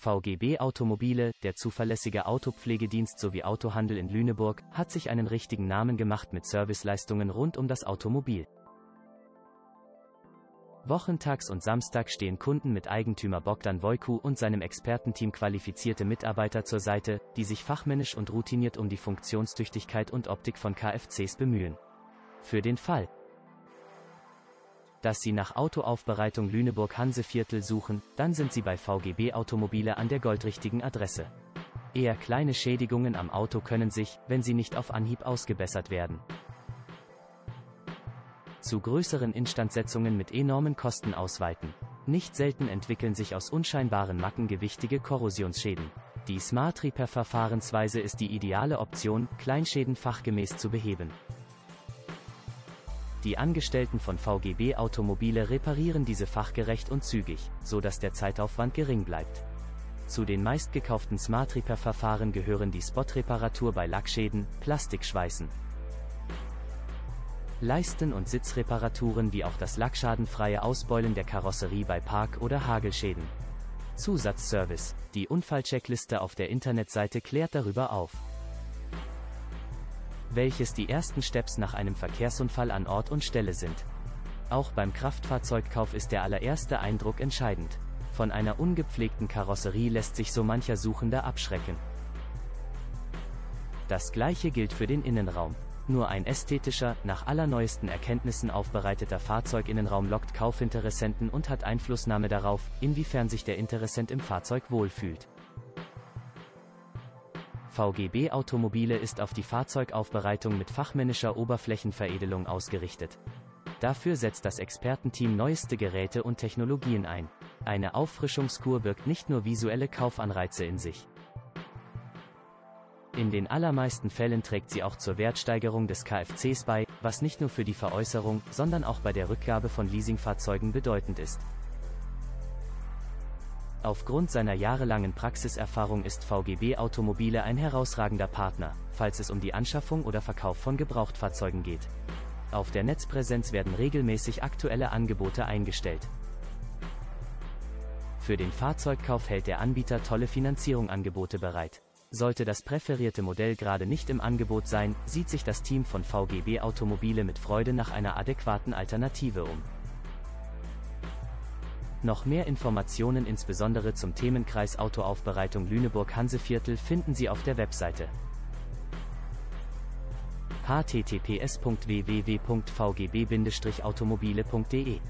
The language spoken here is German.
VGB Automobile, der zuverlässige Autopflegedienst sowie Autohandel in Lüneburg, hat sich einen richtigen Namen gemacht mit Serviceleistungen rund um das Automobil. Wochentags und Samstag stehen Kunden mit Eigentümer Bogdan Wojku und seinem Expertenteam qualifizierte Mitarbeiter zur Seite, die sich fachmännisch und routiniert um die Funktionstüchtigkeit und Optik von KFCs bemühen. Für den Fall, dass Sie nach Autoaufbereitung Lüneburg Hanseviertel suchen, dann sind Sie bei VGB Automobile an der goldrichtigen Adresse. Eher kleine Schädigungen am Auto können sich, wenn sie nicht auf Anhieb ausgebessert werden, zu größeren Instandsetzungen mit enormen Kosten ausweiten. Nicht selten entwickeln sich aus unscheinbaren Macken gewichtige Korrosionsschäden. Die Smart Repair Verfahrensweise ist die ideale Option, Kleinschäden fachgemäß zu beheben. Die Angestellten von VGB Automobile reparieren diese fachgerecht und zügig, so dass der Zeitaufwand gering bleibt. Zu den meistgekauften Smart Repair Verfahren gehören die Spot-Reparatur bei Lackschäden, Plastikschweißen, Leisten- und Sitzreparaturen wie auch das lackschadenfreie Ausbeulen der Karosserie bei Park- oder Hagelschäden. Zusatzservice. Die Unfallcheckliste auf der Internetseite klärt darüber auf welches die ersten Steps nach einem Verkehrsunfall an Ort und Stelle sind. Auch beim Kraftfahrzeugkauf ist der allererste Eindruck entscheidend. Von einer ungepflegten Karosserie lässt sich so mancher Suchender abschrecken. Das gleiche gilt für den Innenraum. Nur ein ästhetischer, nach allerneuesten Erkenntnissen aufbereiteter Fahrzeuginnenraum lockt Kaufinteressenten und hat Einflussnahme darauf, inwiefern sich der Interessent im Fahrzeug wohlfühlt. VGB Automobile ist auf die Fahrzeugaufbereitung mit fachmännischer Oberflächenveredelung ausgerichtet. Dafür setzt das Expertenteam neueste Geräte und Technologien ein. Eine Auffrischungskur birgt nicht nur visuelle Kaufanreize in sich. In den allermeisten Fällen trägt sie auch zur Wertsteigerung des Kfcs bei, was nicht nur für die Veräußerung, sondern auch bei der Rückgabe von Leasingfahrzeugen bedeutend ist. Aufgrund seiner jahrelangen Praxiserfahrung ist VGB Automobile ein herausragender Partner, falls es um die Anschaffung oder Verkauf von Gebrauchtfahrzeugen geht. Auf der Netzpräsenz werden regelmäßig aktuelle Angebote eingestellt. Für den Fahrzeugkauf hält der Anbieter tolle Finanzierungsangebote bereit. Sollte das präferierte Modell gerade nicht im Angebot sein, sieht sich das Team von VGB Automobile mit Freude nach einer adäquaten Alternative um. Noch mehr Informationen insbesondere zum Themenkreis Autoaufbereitung Lüneburg Hanseviertel finden Sie auf der Webseite https://www.vgb-automobile.de